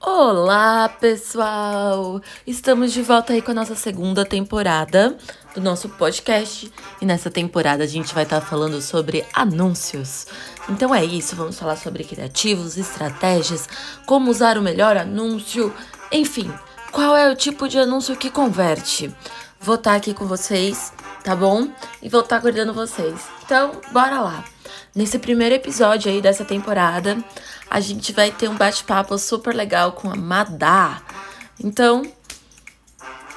Olá, pessoal! Estamos de volta aí com a nossa segunda temporada do nosso podcast. E nessa temporada a gente vai estar falando sobre anúncios. Então é isso, vamos falar sobre criativos, estratégias, como usar o melhor anúncio, enfim, qual é o tipo de anúncio que converte. Vou estar aqui com vocês, tá bom? E vou estar aguardando vocês. Então, bora lá! Nesse primeiro episódio aí dessa temporada, a gente vai ter um bate-papo super legal com a Madá. Então,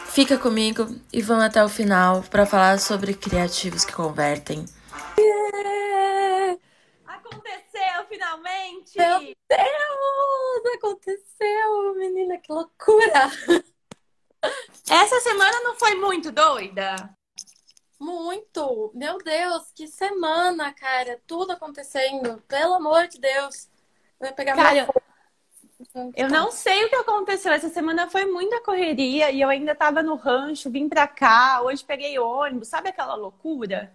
fica comigo e vamos até o final para falar sobre criativos que convertem. Yeah! Aconteceu finalmente! Meu Deus! Aconteceu, menina, que loucura! Essa semana não foi muito doida? Muito! Meu Deus, que semana, cara! Tudo acontecendo, pelo amor de Deus! Vai pegar cara, eu não sei o que aconteceu. Essa semana foi muita correria e eu ainda tava no rancho, vim pra cá, hoje peguei ônibus, sabe aquela loucura?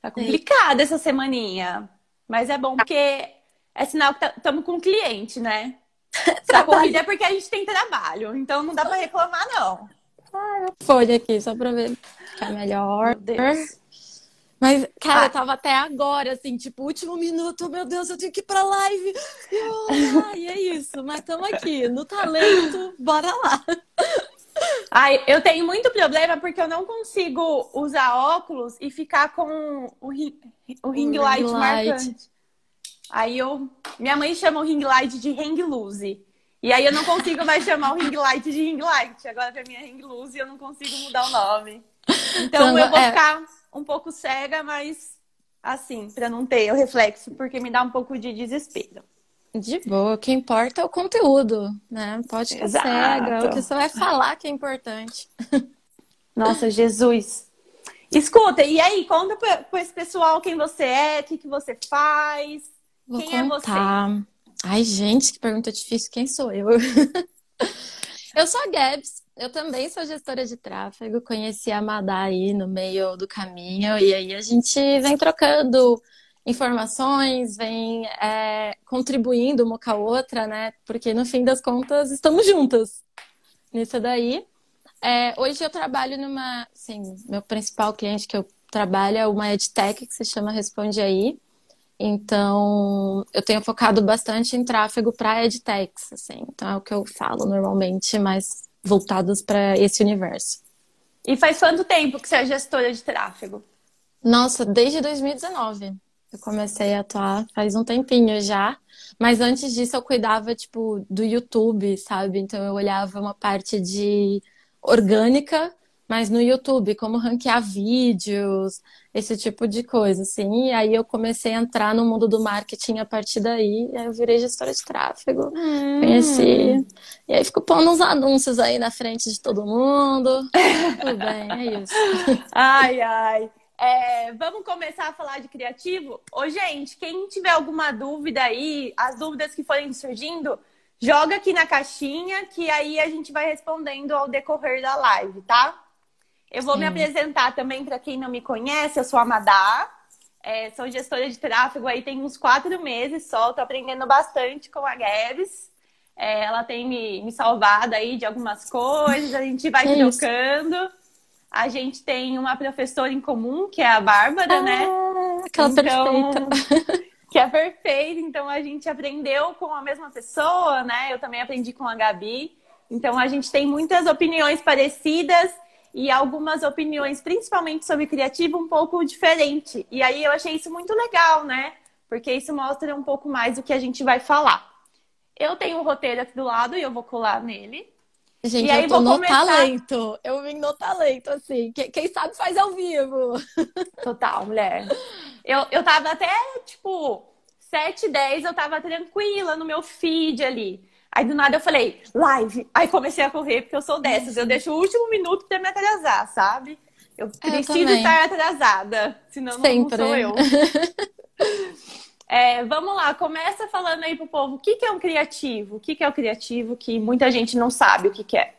Tá complicada essa semaninha. Mas é bom porque é sinal que estamos com cliente, né? Essa corrida é porque a gente tem trabalho, então não dá pra reclamar, não. Ah, folha aqui, só pra ver ficar melhor. Meu Deus. Mas, cara, ah. eu tava até agora, assim, tipo, último minuto, meu Deus, eu tenho que ir pra live. Eu, ah, é isso, mas estamos aqui, no talento, bora lá. Ai, eu tenho muito problema porque eu não consigo usar óculos e ficar com o, ring, o ring light, light marcante. Aí eu. Minha mãe chama o ring light de hang loose. E aí eu não consigo mais chamar o ring light de ring light. Agora pra mim é ring loose e eu não consigo mudar o nome. Então eu vou é... ficar um pouco cega, mas assim, para não ter o reflexo, porque me dá um pouco de desespero. De boa, o que importa é o conteúdo, né? Pode ficar Exato. cega, o que você vai falar que é importante. Nossa, Jesus. Escuta, e aí, conta para esse pessoal quem você é, o que, que você faz, Vou quem contar. é você. Ai, gente, que pergunta difícil. Quem sou eu? eu sou a Gabs. Eu também sou gestora de tráfego. Conheci a Madá aí no meio do caminho. E aí a gente vem trocando informações, vem é, contribuindo uma com a outra, né? Porque no fim das contas estamos juntas nisso daí. É, hoje eu trabalho numa, sim, meu principal cliente que eu trabalho é uma edtech que se chama Responde Aí. Então, eu tenho focado bastante em tráfego para edtechs, assim. Então, é o que eu falo normalmente, mais voltados para esse universo. E faz quanto tempo que você é gestora de tráfego? Nossa, desde 2019. Eu comecei a atuar faz um tempinho já. Mas antes disso, eu cuidava, tipo, do YouTube, sabe? Então, eu olhava uma parte de orgânica mas no YouTube, como ranquear vídeos, esse tipo de coisa, assim. E aí eu comecei a entrar no mundo do marketing a partir daí, aí eu virei gestora de tráfego, hum. conheci. E aí fico pondo uns anúncios aí na frente de todo mundo. Tudo bem, é isso. Ai, ai. É, vamos começar a falar de criativo? Ô, gente, quem tiver alguma dúvida aí, as dúvidas que forem surgindo, joga aqui na caixinha que aí a gente vai respondendo ao decorrer da live, tá? Eu vou Sim. me apresentar também para quem não me conhece. Eu sou a Madá, é, sou gestora de tráfego aí tem uns quatro meses só. Estou aprendendo bastante com a Gabs. É, ela tem me, me salvado aí de algumas coisas. A gente vai que trocando. A gente tem uma professora em comum, que é a Bárbara, né? ah, né? Aquela então, perfeita. Que é perfeita. Então a gente aprendeu com a mesma pessoa, né? Eu também aprendi com a Gabi. Então a gente tem muitas opiniões parecidas e algumas opiniões, principalmente sobre criativo, um pouco diferente. E aí eu achei isso muito legal, né? Porque isso mostra um pouco mais o que a gente vai falar. Eu tenho o um roteiro aqui do lado e eu vou colar nele. Gente, e aí eu tô no começar... talento. Eu vim no talento, assim. Quem sabe faz ao vivo. Total, mulher. Eu, eu tava até, tipo, 7, 10, eu tava tranquila no meu feed ali. Aí do nada eu falei, live. Aí comecei a correr, porque eu sou dessas. Eu deixo o último minuto pra me atrasar, sabe? Eu preciso eu estar atrasada, senão Sempre. não sou eu. é, vamos lá, começa falando aí pro povo o que, que é um criativo, o que, que é o criativo, que muita gente não sabe o que, que é.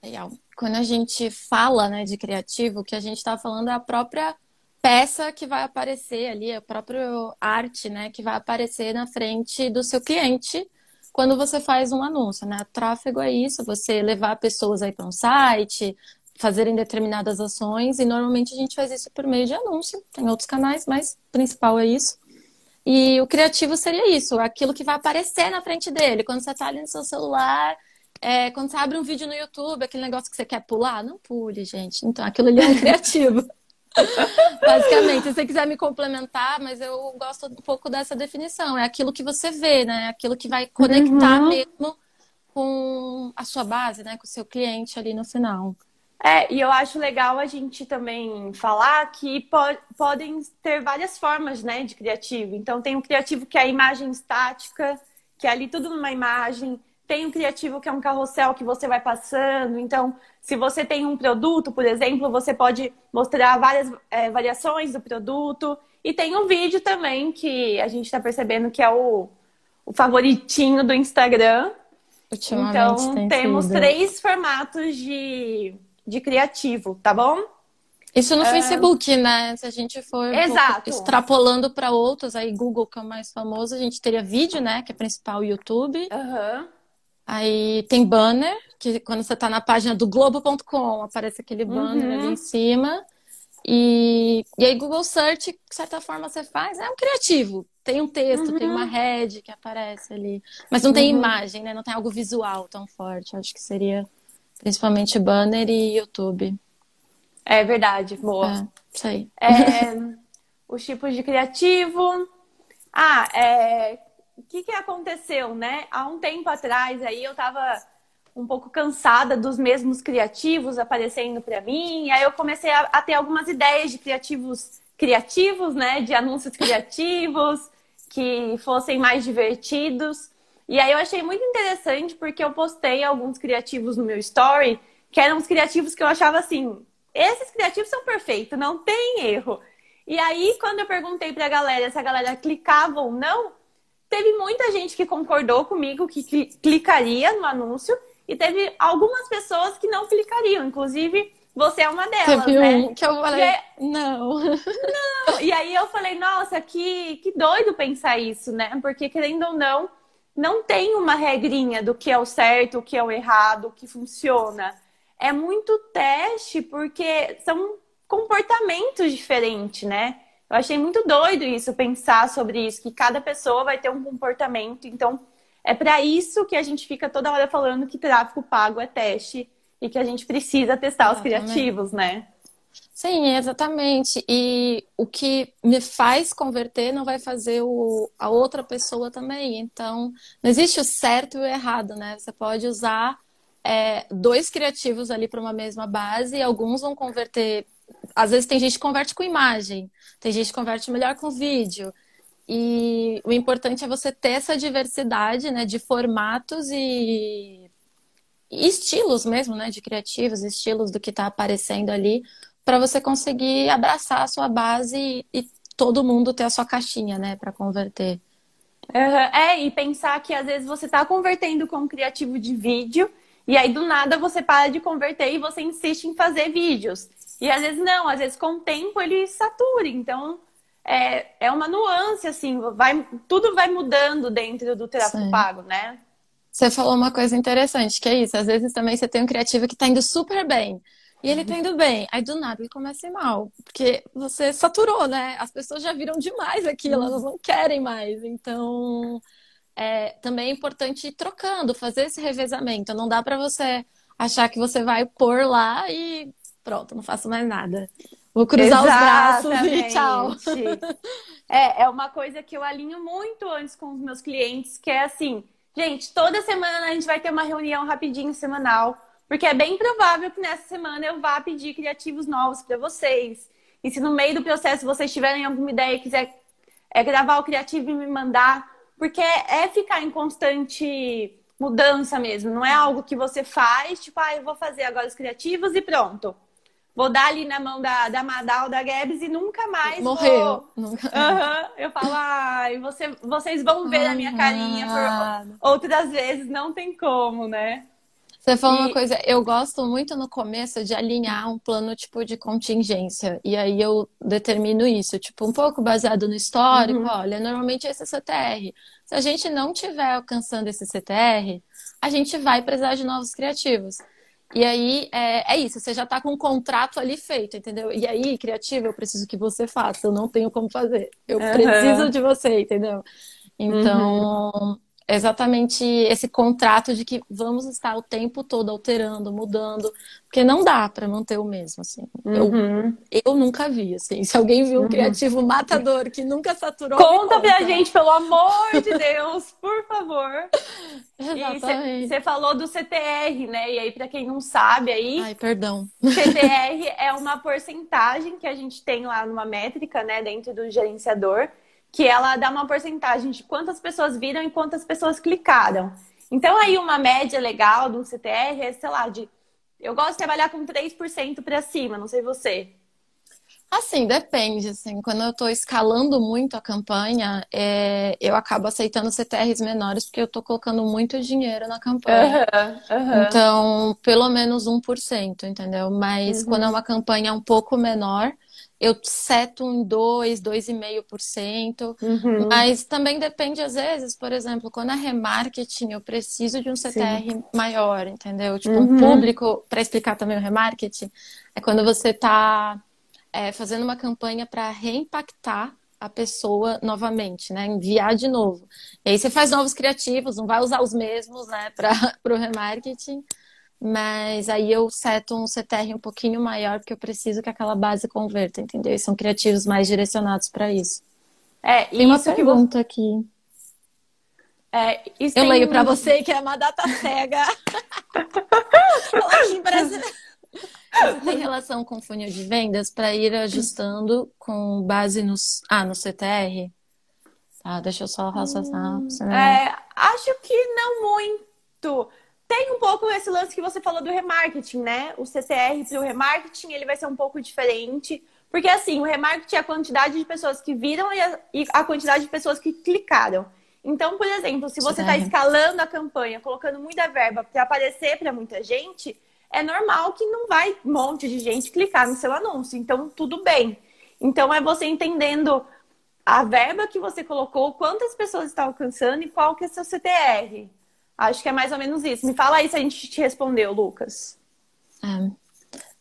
Legal. Quando a gente fala né, de criativo, o que a gente está falando é a própria peça que vai aparecer ali, a própria arte né, que vai aparecer na frente do seu cliente quando você faz um anúncio, né? Tráfego é isso, você levar pessoas aí para um site, fazerem determinadas ações, e normalmente a gente faz isso por meio de anúncio. Tem outros canais, mas o principal é isso. E o criativo seria isso, aquilo que vai aparecer na frente dele. Quando você está ali no seu celular, é, quando você abre um vídeo no YouTube, aquele negócio que você quer pular, não pule, gente. Então, aquilo ali é um criativo. Basicamente, se você quiser me complementar, mas eu gosto um pouco dessa definição. É aquilo que você vê, né? Aquilo que vai conectar uhum. mesmo com a sua base, né? Com o seu cliente ali no final. É, e eu acho legal a gente também falar que po podem ter várias formas, né, de criativo. Então, tem o criativo que é a imagem estática, que é ali tudo numa imagem. Tem o criativo que é um carrossel que você vai passando. Então, se você tem um produto, por exemplo, você pode mostrar várias é, variações do produto. E tem um vídeo também que a gente está percebendo que é o, o favoritinho do Instagram. Então, temos sido. três formatos de de criativo, tá bom? Isso no é... Facebook, né? Se a gente for Exato. extrapolando para outros, aí Google, que é o mais famoso, a gente teria vídeo, né? Que é principal YouTube. Uhum. Aí tem banner, que quando você está na página do Globo.com, aparece aquele banner uhum. ali em cima. E, e aí Google Search, de certa forma, você faz, é um criativo. Tem um texto, uhum. tem uma head que aparece ali. Mas não tem uhum. imagem, né? Não tem algo visual tão forte. Acho que seria Principalmente banner e YouTube. É verdade, boa. É, isso aí. É, os tipos de criativo. Ah, é, o que, que aconteceu, né? Há um tempo atrás aí eu tava um pouco cansada dos mesmos criativos aparecendo para mim. Aí eu comecei a, a, ter algumas ideias de criativos criativos, né? De anúncios criativos que fossem mais divertidos. E aí eu achei muito interessante porque eu postei alguns criativos no meu story, que eram os criativos que eu achava assim, esses criativos são perfeitos, não tem erro. E aí, quando eu perguntei pra galera se a galera clicava ou não, teve muita gente que concordou comigo que clicaria no anúncio e teve algumas pessoas que não clicariam, inclusive você é uma delas, teve né? Um que eu falei, aí... não. Não. E aí eu falei, nossa, que, que doido pensar isso, né? Porque querendo ou não, não tem uma regrinha do que é o certo, o que é o errado, o que funciona. É muito teste porque são comportamentos diferentes, né? Eu achei muito doido isso, pensar sobre isso, que cada pessoa vai ter um comportamento. Então, é para isso que a gente fica toda hora falando que tráfego pago é teste e que a gente precisa testar os criativos, né? Sim, exatamente. E o que me faz converter não vai fazer o, a outra pessoa também. Então, não existe o certo e o errado, né? Você pode usar é, dois criativos ali para uma mesma base e alguns vão converter. Às vezes tem gente que converte com imagem, tem gente que converte melhor com vídeo. E o importante é você ter essa diversidade né, de formatos e, e estilos mesmo, né? De criativos, estilos do que está aparecendo ali para você conseguir abraçar a sua base e, e, todo mundo ter a sua caixinha, né, para converter. Uhum. É, e pensar que às vezes você está convertendo com um criativo de vídeo e aí do nada você para de converter e você insiste em fazer vídeos. E às vezes não, às vezes com o tempo ele satura. Então é, é uma nuance, assim, vai, tudo vai mudando dentro do tráfego pago, né? Você falou uma coisa interessante, que é isso. Às vezes também você tem um criativo que está indo super bem. E ele tá indo bem. Aí do nada ele começa a ir mal. Porque você saturou, né? As pessoas já viram demais aquilo, elas não querem mais. Então, é, também é importante ir trocando, fazer esse revezamento. Não dá para você achar que você vai pôr lá e pronto, não faço mais nada. Vou cruzar Exatamente. os braços e tchau. É, é uma coisa que eu alinho muito antes com os meus clientes, que é assim, gente, toda semana a gente vai ter uma reunião rapidinho semanal porque é bem provável que nessa semana eu vá pedir criativos novos para vocês. E se no meio do processo vocês tiverem alguma ideia e quiser é, gravar o criativo e me mandar, porque é, é ficar em constante mudança mesmo, não é algo que você faz, tipo, ah, eu vou fazer agora os criativos e pronto. Vou dar ali na mão da, da Madal, da Gabs e nunca mais Morreu. Vou... Nunca... Uhum. Eu falo, ai, você, vocês vão ver a minha carinha por outras vezes, não tem como, né? Você falou e... uma coisa, eu gosto muito no começo de alinhar um plano tipo de contingência. E aí eu determino isso, tipo, um pouco baseado no histórico. Uhum. Olha, normalmente esse é CTR. Se a gente não tiver alcançando esse CTR, a gente vai precisar de novos criativos. E aí é, é isso, você já está com um contrato ali feito, entendeu? E aí, criativo, eu preciso que você faça, eu não tenho como fazer. Eu uhum. preciso de você, entendeu? Então, uhum exatamente esse contrato de que vamos estar o tempo todo alterando, mudando, porque não dá para manter o mesmo, assim. Uhum. Eu, eu nunca vi, assim. Se alguém viu um uhum. criativo matador que nunca saturou, conta, conta pra gente, pelo amor de Deus, por favor. Exatamente. Você falou do CTR, né? E aí, para quem não sabe, aí. Ai, perdão. CTR é uma porcentagem que a gente tem lá numa métrica, né, dentro do gerenciador que ela dá uma porcentagem de quantas pessoas viram e quantas pessoas clicaram. Então, aí uma média legal de um CTR é, sei lá, de. Eu gosto de trabalhar com 3% para cima, não sei você. Assim, depende. Assim, quando eu estou escalando muito a campanha, é, eu acabo aceitando CTRs menores porque eu estou colocando muito dinheiro na campanha. Uhum, uhum. Então, pelo menos 1%, entendeu? Mas uhum. quando é uma campanha um pouco menor, eu seto em 2, 2,5%. Uhum. Mas também depende, às vezes, por exemplo, quando é remarketing, eu preciso de um CTR Sim. maior, entendeu? Tipo, uhum. um público, para explicar também o remarketing, é quando você está é, fazendo uma campanha para reimpactar a pessoa novamente, né? Enviar de novo. E aí você faz novos criativos, não vai usar os mesmos, né, para o remarketing. Mas aí eu seto um CTR um pouquinho maior, porque eu preciso que aquela base converta, entendeu? E são criativos mais direcionados para isso. É, tem uma pergunta aqui. É, eu tem... leio para você que é uma data cega. aqui Brasil. tem relação com funil de vendas para ir ajustando com base nos ah no CTR? Tá, deixa eu só raciocinar. Hum, é, acho que não muito. Tem um pouco esse lance que você falou do remarketing, né? O CCR para o remarketing ele vai ser um pouco diferente. Porque assim, o remarketing é a quantidade de pessoas que viram e a, e a quantidade de pessoas que clicaram. Então, por exemplo, se você está escalando a campanha, colocando muita verba para aparecer para muita gente, é normal que não vai um monte de gente clicar no seu anúncio. Então, tudo bem. Então, é você entendendo a verba que você colocou, quantas pessoas está alcançando e qual que é seu CTR. Acho que é mais ou menos isso. Me fala aí se a gente te respondeu, Lucas. É.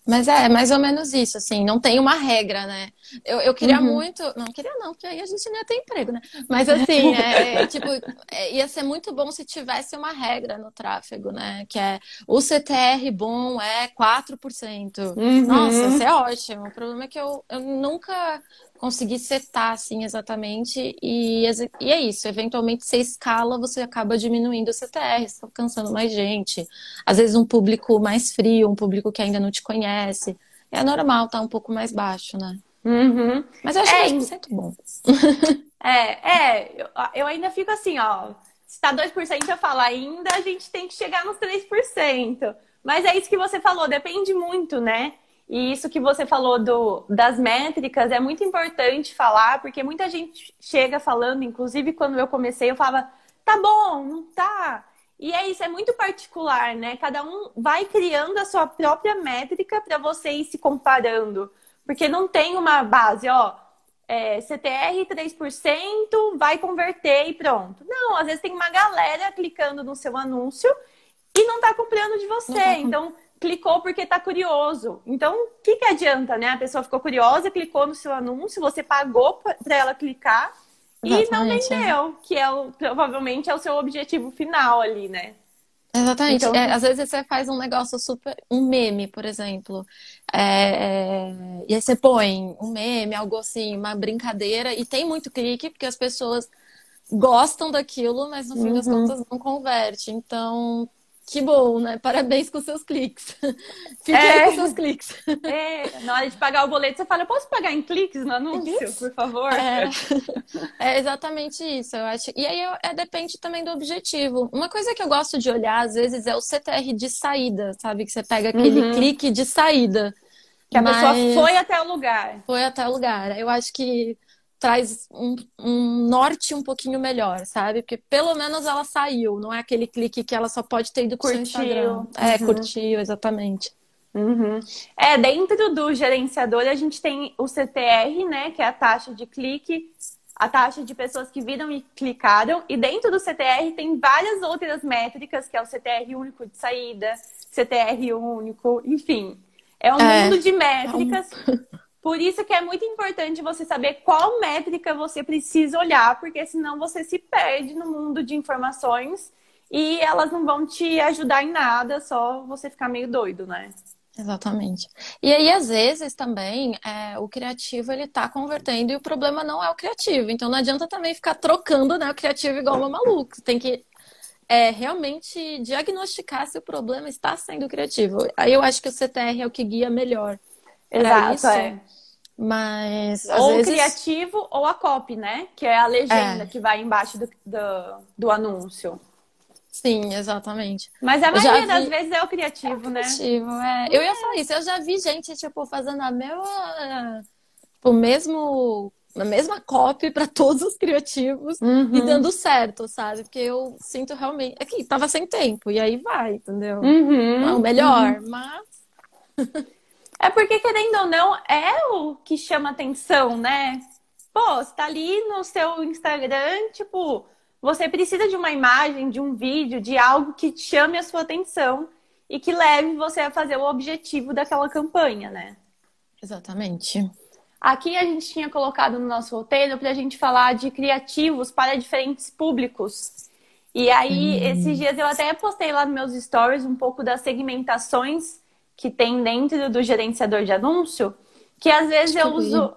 Mas é, é mais ou menos isso, assim, não tem uma regra, né? Eu, eu queria uhum. muito. Não queria, não, porque aí a gente não ia ter emprego, né? Mas assim, é, é, tipo, é, ia ser muito bom se tivesse uma regra no tráfego, né? Que é o CTR bom é 4%. Uhum. Nossa, isso é ótimo. O problema é que eu, eu nunca conseguir setar assim exatamente e, e é isso. Eventualmente, você escala, você acaba diminuindo o CTR, você tá alcançando mais gente. Às vezes um público mais frio, um público que ainda não te conhece. É normal tá um pouco mais baixo, né? Uhum. Mas eu acho é, 10% bom. é, é, eu, eu ainda fico assim, ó. Se tá 2%, eu falo, ainda a gente tem que chegar nos 3%. Mas é isso que você falou, depende muito, né? E isso que você falou do, das métricas é muito importante falar, porque muita gente chega falando, inclusive quando eu comecei, eu falava, tá bom, não tá. E é isso, é muito particular, né? Cada um vai criando a sua própria métrica para você ir se comparando. Porque não tem uma base, ó, é, CTR 3%, vai converter e pronto. Não, às vezes tem uma galera clicando no seu anúncio e não tá comprando de você. Uhum. Então, clicou porque está curioso. Então, o que, que adianta, né? A pessoa ficou curiosa, clicou no seu anúncio, você pagou para ela clicar Exatamente, e não é. vendeu, que é o, provavelmente é o seu objetivo final ali, né? Exatamente. Então... É, às vezes você faz um negócio super. um meme, por exemplo. É, é, e aí você põe um meme, algo assim, uma brincadeira, e tem muito clique, porque as pessoas gostam daquilo, mas no fim uhum. das contas não converte. Então, que bom, né? Parabéns com seus cliques. Fique é. aí com seus cliques. É. Na hora de pagar o boleto, você fala, eu posso pagar em cliques no anúncio, por favor? É. é. exatamente isso, eu acho. E aí é, depende também do objetivo. Uma coisa que eu gosto de olhar, às vezes, é o CTR de saída, sabe? Que você pega aquele uhum. clique de saída. Que a Mas... pessoa foi até o lugar. Foi até o lugar. Eu acho que traz um, um, norte um pouquinho melhor, sabe? Porque pelo menos ela saiu, não é aquele clique que ela só pode ter ido curtir. É, uhum. curtiu, exatamente. Uhum. É, dentro do gerenciador a gente tem o CTR, né, que é a taxa de clique, a taxa de pessoas que viram e clicaram, e dentro do CTR tem várias outras métricas, que é o CTR único de saída, CTR único, enfim. É um é, mundo de métricas. É um... Por isso que é muito importante você saber qual métrica você precisa olhar, porque senão você se perde no mundo de informações e elas não vão te ajudar em nada, só você ficar meio doido, né? Exatamente. E aí, às vezes, também, é, o criativo, ele tá convertendo e o problema não é o criativo. Então, não adianta também ficar trocando né, o criativo igual uma maluca. Tem que é, realmente diagnosticar se o problema está sendo criativo. Aí eu acho que o CTR é o que guia melhor. Exato, isso. é. Mas, ou vezes... o criativo ou a copy, né? Que é a legenda é. que vai embaixo do, do, do anúncio. Sim, exatamente. Mas a maioria vi... das vezes é o criativo, é né? Criativo, é. Eu ia falar isso, eu já vi gente, tipo, fazendo a mesma. O mesmo. A mesma copy para todos os criativos uhum. e dando certo, sabe? Porque eu sinto realmente. Aqui, é tava sem tempo, e aí vai, entendeu? Uhum. Não, melhor, uhum. mas. é porque, querendo ou não, é o que chama atenção, né? Pô, você tá ali no seu Instagram, tipo, você precisa de uma imagem, de um vídeo, de algo que chame a sua atenção e que leve você a fazer o objetivo daquela campanha, né? Exatamente. Aqui a gente tinha colocado no nosso roteiro para a gente falar de criativos para diferentes públicos. E aí, hum. esses dias eu até postei lá nos meus stories um pouco das segmentações que tem dentro do gerenciador de anúncio, que às vezes eu uso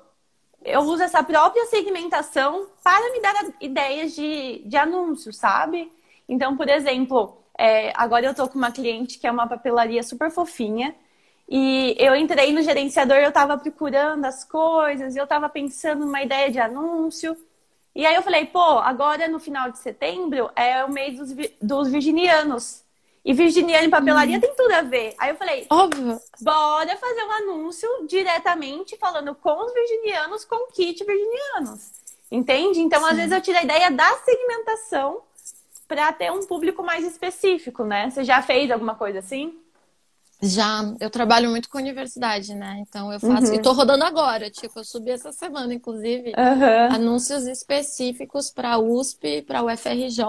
eu uso essa própria segmentação para me dar ideias de, de anúncios, sabe? Então, por exemplo, é, agora eu tô com uma cliente que é uma papelaria super fofinha. E eu entrei no gerenciador, eu estava procurando as coisas, eu estava pensando numa ideia de anúncio. E aí eu falei, pô, agora no final de setembro é o mês dos, dos virginianos. E Virginiana em papelaria hum. tem tudo a ver. Aí eu falei, óbvio, bora fazer um anúncio diretamente falando com os virginianos, com kit virginianos. Entende? Então, Sim. às vezes eu tiro a ideia da segmentação para ter um público mais específico, né? Você já fez alguma coisa assim? Já, eu trabalho muito com universidade, né? Então eu faço. Uhum. E tô rodando agora, tipo, eu subi essa semana, inclusive, uhum. anúncios específicos para USP, para UFRJ,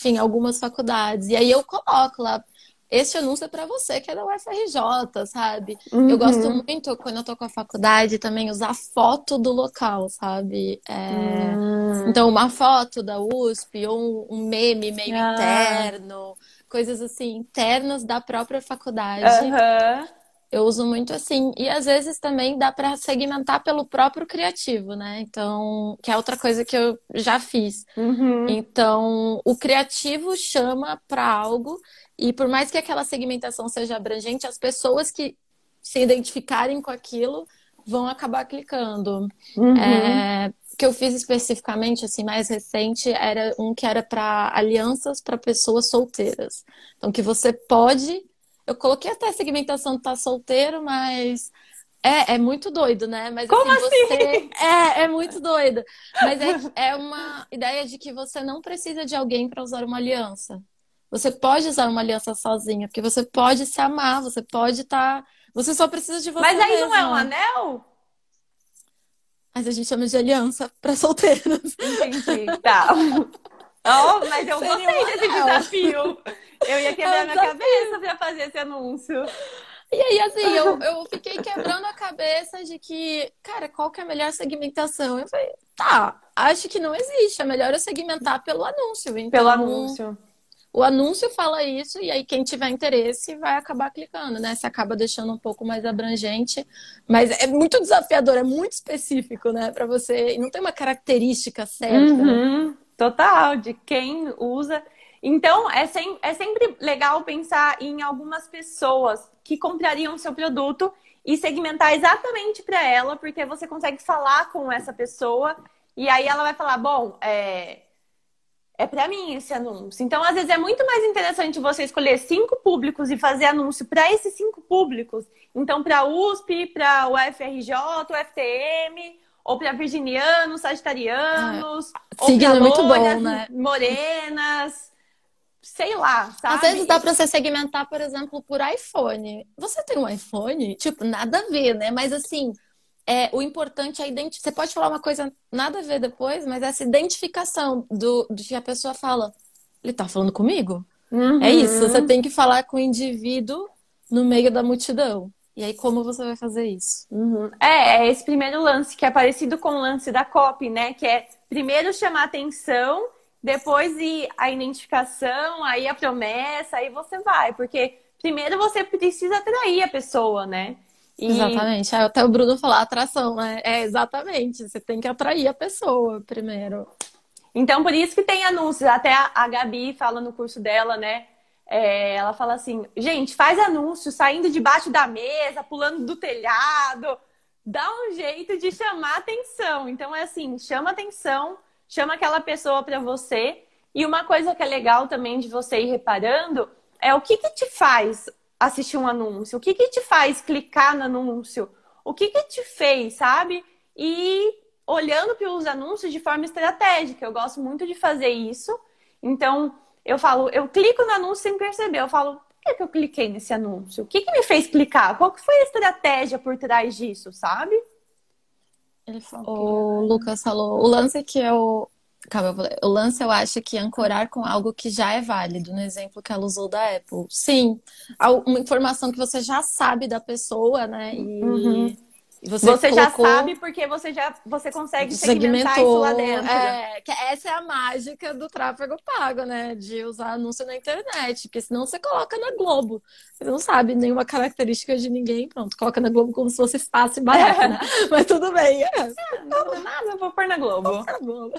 enfim, algumas faculdades. E aí eu coloco lá, esse anúncio é para você que é da UFRJ, sabe? Uhum. Eu gosto muito, quando eu tô com a faculdade, também usar foto do local, sabe? É... Uhum. Então, uma foto da USP ou um meme meio ah. interno, coisas assim, internas da própria faculdade. Uhum. Eu uso muito assim. E às vezes também dá para segmentar pelo próprio criativo, né? Então, que é outra coisa que eu já fiz. Uhum. Então, o criativo chama para algo, e por mais que aquela segmentação seja abrangente, as pessoas que se identificarem com aquilo vão acabar clicando. Uhum. É, que eu fiz especificamente, assim, mais recente, era um que era para alianças para pessoas solteiras. Então, que você pode eu coloquei até a segmentação de tá solteiro, mas é, é muito doido, né? Mas Como assim? Você... Assim? É, é muito doido. Mas é, é uma ideia de que você não precisa de alguém para usar uma aliança. Você pode usar uma aliança sozinha, porque você pode se amar, você pode estar. Tá... Você só precisa de você. Mas aí mesmo. não é um anel? Mas a gente chama de aliança para solteiros. Entendi. Tá. Oh, mas eu Seria gostei desse desafio. Eu ia quebrar minha cabeça pra fazer esse anúncio. E aí, assim, eu, eu fiquei quebrando a cabeça de que, cara, qual que é a melhor segmentação? Eu falei, tá, acho que não existe. É melhor eu segmentar pelo anúncio. Então, pelo anúncio. O anúncio fala isso, e aí quem tiver interesse vai acabar clicando, né? Você acaba deixando um pouco mais abrangente. Mas é muito desafiador, é muito específico, né? Pra você. E não tem uma característica certa. Uhum. Total, de quem usa. Então, é, sem, é sempre legal pensar em algumas pessoas que comprariam o seu produto e segmentar exatamente para ela, porque você consegue falar com essa pessoa e aí ela vai falar: bom, é, é para mim esse anúncio. Então, às vezes, é muito mais interessante você escolher cinco públicos e fazer anúncio para esses cinco públicos. Então, para a USP, para o UFRJ, o FTM, ou para virginianos, sagitarianos, é. ou Signo é muito bom, né? morenas, sei lá, sabe? Às vezes dá para você segmentar, por exemplo, por iPhone. Você tem um iPhone? Tipo, nada a ver, né? Mas assim, é, o importante é identificar. Você pode falar uma coisa nada a ver depois, mas essa identificação do, do que a pessoa fala. Ele tá falando comigo? Uhum. É isso. Você tem que falar com o indivíduo no meio da multidão. E aí, como você vai fazer isso? Uhum. É, é esse primeiro lance, que é parecido com o lance da copy, né? Que é primeiro chamar atenção, depois ir a identificação, aí a promessa, aí você vai. Porque primeiro você precisa atrair a pessoa, né? E... Exatamente. Até o Bruno falar atração, né? É exatamente. Você tem que atrair a pessoa primeiro. Então, por isso que tem anúncios. Até a Gabi fala no curso dela, né? É, ela fala assim, gente, faz anúncio saindo debaixo da mesa, pulando do telhado, dá um jeito de chamar atenção. Então é assim, chama atenção, chama aquela pessoa para você. E uma coisa que é legal também de você ir reparando é o que, que te faz assistir um anúncio, o que, que te faz clicar no anúncio, o que, que te fez, sabe? E olhando para os anúncios de forma estratégica. Eu gosto muito de fazer isso. Então, eu falo, eu clico no anúncio sem perceber. Eu falo, por que, que eu cliquei nesse anúncio? O que, que me fez clicar? Qual que foi a estratégia por trás disso, sabe? Ele falou, o Lucas falou, o lance que eu. Calma, o lance eu acho que ancorar com algo que já é válido, no exemplo que ela usou da Apple. Sim, uma informação que você já sabe da pessoa, né? E. Uhum você, você colocou... já sabe porque você já você consegue segmentar isso lá dentro. É, que essa é a mágica do tráfego pago, né? De usar anúncio na internet. Porque senão você coloca na Globo. Você não sabe nenhuma característica de ninguém. Pronto, coloca na Globo como se fosse fácil e barato, né? Mas tudo bem. É. Não, não, nada, eu vou pôr na Globo. Vou na Globo.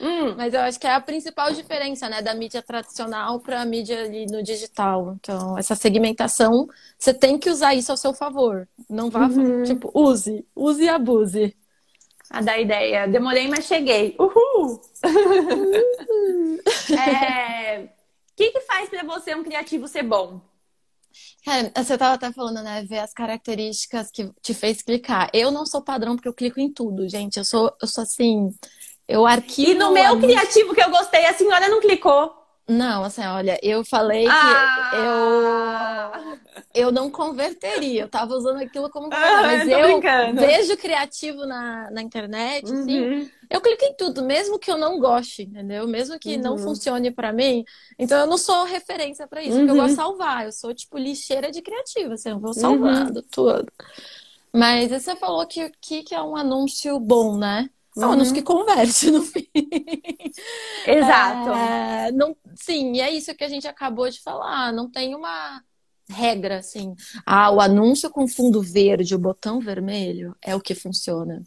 Hum. Mas eu acho que é a principal diferença, né? Da mídia tradicional para a mídia ali no digital. Então, essa segmentação, você tem que usar isso ao seu favor. Não vá, uhum. tipo, use use, use e abuse. A da ideia. Demorei, mas cheguei. Uhul! é... O que, que faz para você um criativo ser bom? Cara, você tava até falando, né? Ver as características que te fez clicar. Eu não sou padrão porque eu clico em tudo, gente. Eu sou, eu sou assim. Eu arquivo. E no meu criativo que eu gostei, a senhora não clicou. Não, assim, olha, eu falei que ah! eu, eu não converteria, eu tava usando aquilo como ah, mas eu, vejo criativo na, na internet, assim, uhum. assim, eu clico em tudo, mesmo que eu não goste, entendeu? Mesmo que uhum. não funcione para mim. Então eu não sou referência para isso, uhum. porque eu gosto de uhum. salvar, eu sou tipo lixeira de criativo, assim, eu vou salvando uhum. tudo. Mas você falou que o que, que é um anúncio bom, né? São uhum. anúncios que converte no fim. Exato. É, não, sim, e é isso que a gente acabou de falar. Não tem uma regra assim. Ah, o anúncio com fundo verde, o botão vermelho é o que funciona.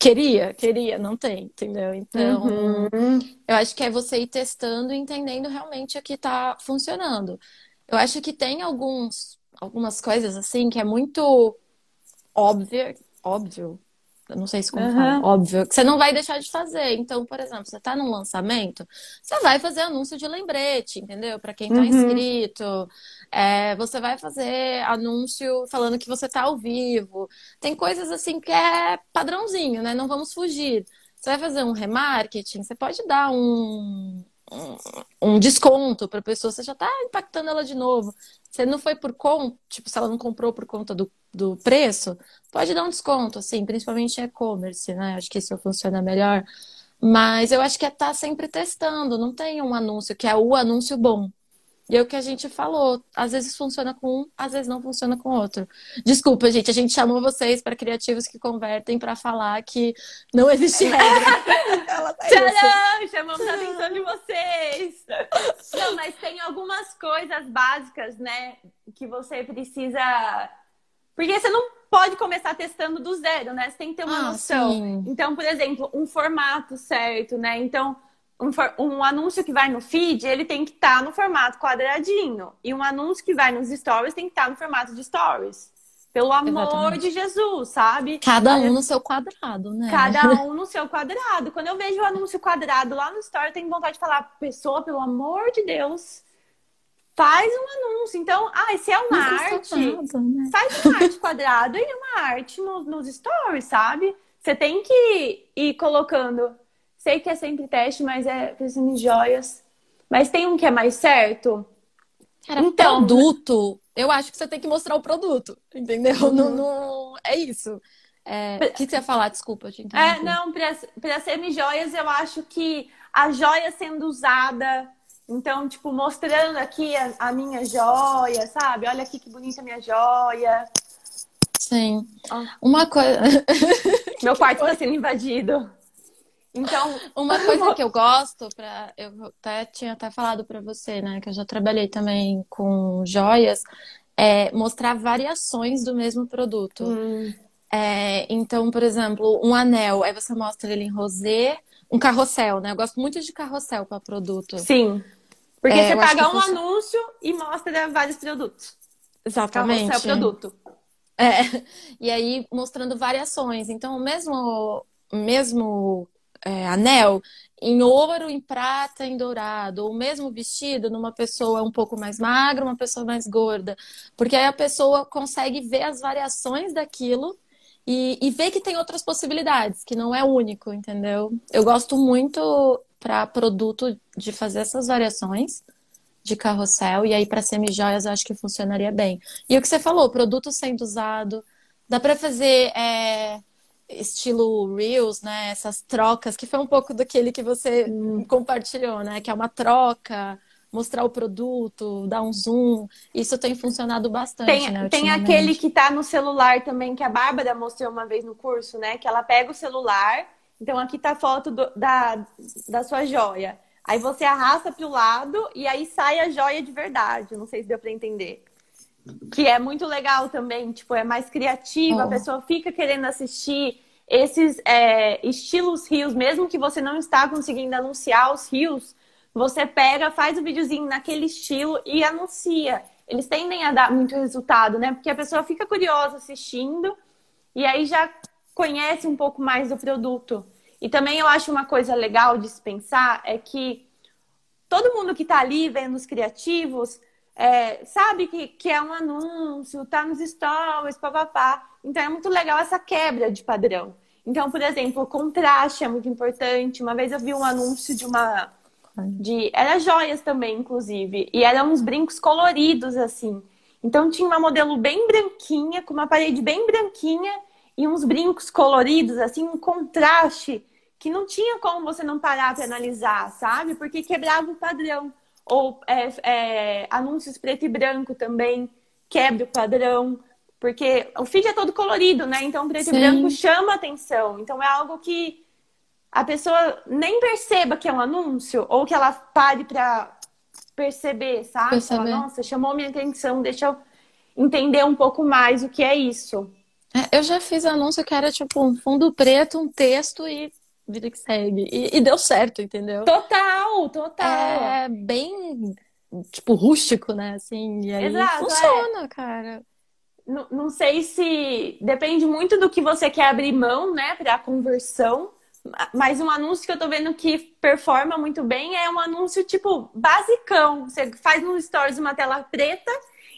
queria, queria, não tem, entendeu? Então, uhum. eu acho que é você ir testando e entendendo realmente o que está funcionando. Eu acho que tem alguns, algumas coisas assim que é muito óbvia, óbvio, eu não sei se como uhum. fala, óbvio, que você não vai deixar de fazer. Então, por exemplo, você está num lançamento, você vai fazer anúncio de lembrete, entendeu? Para quem está uhum. inscrito. É, você vai fazer anúncio falando que você está ao vivo. Tem coisas assim que é padrãozinho, né? Não vamos fugir. Você vai fazer um remarketing, você pode dar um, um, desconto para a pessoa, você já está impactando ela de novo. Você não foi por conta, tipo, se ela não comprou por conta do, do preço, pode dar um desconto, assim, principalmente e-commerce, né? Acho que isso funciona melhor. Mas eu acho que é estar tá sempre testando, não tem um anúncio que é o anúncio bom. E é o que a gente falou. Às vezes funciona com um, às vezes não funciona com outro. Desculpa, gente, a gente chamou vocês para criativos que convertem para falar que não existe regra. Ela tá Tcharam! Chamamos a atenção de vocês. Não, mas tem algumas coisas básicas, né, que você precisa. Porque você não pode começar testando do zero, né? Você tem que ter uma ah, noção. Sim. Então, por exemplo, um formato certo, né? Então um, um, anúncio que vai no feed, ele tem que estar tá no formato quadradinho. E um anúncio que vai nos stories tem que estar tá no formato de stories. Pelo amor Exatamente. de Jesus, sabe? Cada um no seu quadrado, né? Cada um no seu quadrado. Quando eu vejo o anúncio quadrado lá no story, eu tenho vontade de falar, pessoa, pelo amor de Deus, faz um anúncio. Então, ah, se é uma arte, né? faz uma arte quadrado e uma arte no, nos stories, sabe? Você tem que ir colocando. Sei que é sempre teste, mas é pensando em joias. Mas tem um que é mais certo. Cara, então, produto, eu acho que você tem que mostrar o produto, entendeu? Uhum. Não, não, é isso. É, o que você ia falar? Desculpa, eu É, não, para semi-joias, eu acho que a joia sendo usada. Então, tipo, mostrando aqui a, a minha joia, sabe? Olha aqui que bonita a minha joia. Sim. Uma coisa. Meu quarto está sendo invadido. Então, uma coisa que eu gosto para eu até tinha até falado para você, né, que eu já trabalhei também com joias, é mostrar variações do mesmo produto. Hum. É, então, por exemplo, um anel, aí você mostra ele em rosé, um carrossel, né? Eu gosto muito de carrossel para produto. Sim. Porque é, você paga um funciona... anúncio e mostra vários produtos. Exatamente. Carrossel produto. É. E aí mostrando variações. Então, o mesmo mesmo é, anel em ouro, em prata, em dourado, ou o mesmo vestido numa pessoa um pouco mais magra, uma pessoa mais gorda, porque aí a pessoa consegue ver as variações daquilo e, e ver que tem outras possibilidades, que não é único, entendeu? Eu gosto muito para produto de fazer essas variações de carrossel e aí para semi-joias eu acho que funcionaria bem. E o que você falou, produto sendo usado, dá para fazer é, estilo Reels, né? Essas trocas, que foi um pouco daquele que você hum. compartilhou, né? Que é uma troca, mostrar o produto, dar um zoom. Isso tem funcionado bastante, tem, né? Tem aquele que tá no celular também, que a Bárbara mostrou uma vez no curso, né? Que ela pega o celular, então aqui tá a foto do, da, da sua joia. Aí você arrasta para o lado e aí sai a joia de verdade. Não sei se deu para entender. Que é muito legal também, tipo, é mais criativo, oh. a pessoa fica querendo assistir esses é, estilos rios, mesmo que você não está conseguindo anunciar os rios, você pega, faz o videozinho naquele estilo e anuncia. Eles tendem a dar muito resultado, né? Porque a pessoa fica curiosa assistindo e aí já conhece um pouco mais do produto. E também eu acho uma coisa legal de se pensar é que todo mundo que está ali vendo os criativos é, sabe que, que é um anúncio, tá nos stories, papapá. Então é muito legal essa quebra de padrão. Então, por exemplo, o contraste é muito importante. Uma vez eu vi um anúncio de uma. De, era joias também, inclusive. E eram uns brincos coloridos, assim. Então tinha uma modelo bem branquinha, com uma parede bem branquinha e uns brincos coloridos, assim, um contraste que não tinha como você não parar para analisar, sabe? Porque quebrava o padrão ou é, é, anúncios preto e branco também quebra o padrão, porque o feed é todo colorido, né? Então preto Sim. e branco chama atenção. Então é algo que a pessoa nem perceba que é um anúncio ou que ela pare para perceber, sabe? Perceber. Fala, Nossa, chamou minha atenção, deixa eu entender um pouco mais o que é isso. É, eu já fiz anúncio que era tipo um fundo preto, um texto e vida que segue. E, e deu certo, entendeu? Total, total. É bem, tipo, rústico, né? Assim, e aí Exato, funciona, é. cara. Não, não sei se. Depende muito do que você quer abrir mão, né, pra conversão. Mas um anúncio que eu tô vendo que performa muito bem é um anúncio, tipo, basicão. Você faz no Stories uma tela preta,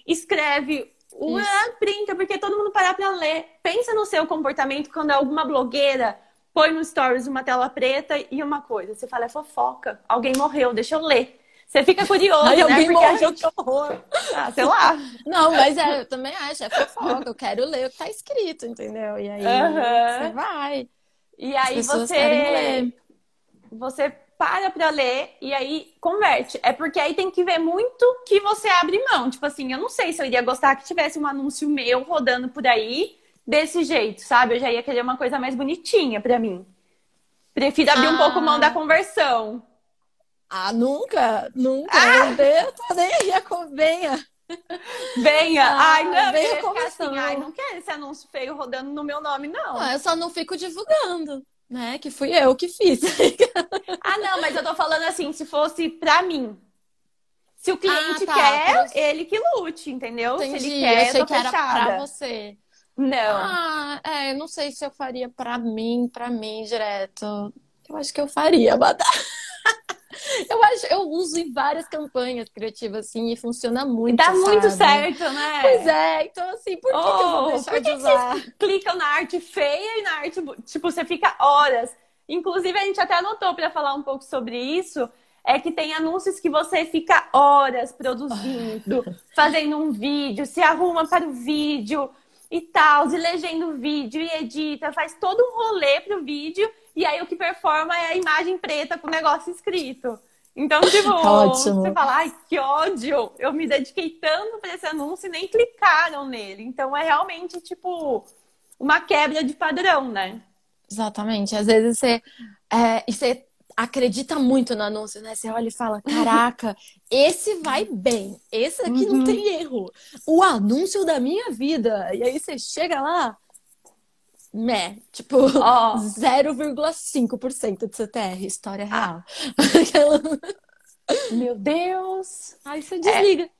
escreve uma printa, porque todo mundo parar pra ler. Pensa no seu comportamento quando alguma blogueira põe no stories uma tela preta e uma coisa. Você fala, é fofoca. Alguém morreu, deixa eu ler. Você fica curioso, né? Alguém Porque morreu, que horror. Ah, sei lá. Não, mas é, eu também acho, é fofoca. Eu quero ler o que tá escrito, entendeu? E aí você vai. E aí você... Você para pra ler e aí converte. É porque aí tem que ver muito que você abre mão. Tipo assim, eu não sei se eu iria gostar que tivesse um anúncio meu rodando por aí desse jeito, sabe? Eu já ia querer uma coisa mais bonitinha para mim. Prefiro abrir ah. um pouco mão da conversão. Ah, nunca, nunca. Ah. Eu nem ia com venha. Venha! Ah, Ai, não, venha conversando. Assim, Ai, não quero esse anúncio feio rodando no meu nome, não. Ah, eu só não fico divulgando, né? Que fui eu que fiz. ah, não, mas eu tô falando assim, se fosse pra mim. Se o cliente ah, tá, quer, ele que lute, entendeu? Entendi. Se ele quer, eu sei que era pra você. Não. Ah, é, eu não sei se eu faria pra mim, pra mim direto. Eu acho que eu faria, Badá. Eu acho, eu uso em várias campanhas criativas, assim, e funciona muito. Dá sabe? muito certo, né? Pois é, então assim, por que, oh, que eu vou deixar por que de usar? Vocês clicam na arte feia e na arte, tipo, você fica horas. Inclusive, a gente até anotou para falar um pouco sobre isso. É que tem anúncios que você fica horas produzindo, fazendo um vídeo, se arruma para o vídeo e tal, e legenda o vídeo e edita, faz todo um rolê pro vídeo e aí o que performa é a imagem preta com o negócio escrito. Então, tipo, Ótimo. você fala, ai, que ódio! Eu me dediquei tanto para esse anúncio e nem clicaram nele. Então, é realmente, tipo, uma quebra de padrão, né? Exatamente. Às vezes você, é, você acredita muito no anúncio, né? Você olha e fala: caraca, esse vai bem, esse aqui uhum. não tem erro. O anúncio da minha vida. E aí você chega lá, Mé, tipo, oh. 0,5% de CTR, história real. Ah. Meu Deus! Aí você desliga.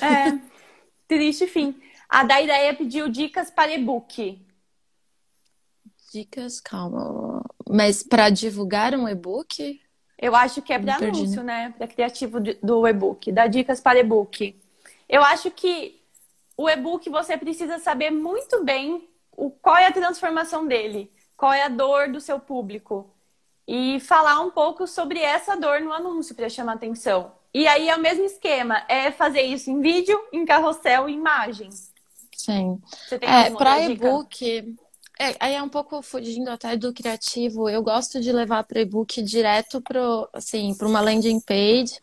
É, é. triste fim. A da ideia pediu dicas para e-book. Dicas, calma. Mas para divulgar um e-book? Eu acho que é para anúncio, né? Para criativo do e-book. Dá dicas para e-book. Eu acho que o e-book você precisa saber muito bem o, qual é a transformação dele, qual é a dor do seu público. E falar um pouco sobre essa dor no anúncio para chamar atenção. E aí é o mesmo esquema, é fazer isso em vídeo, em carrossel e imagem. Sim. é, para e-book, é, aí é um pouco fugindo até do criativo. Eu gosto de levar para e-book direto para assim, uma landing page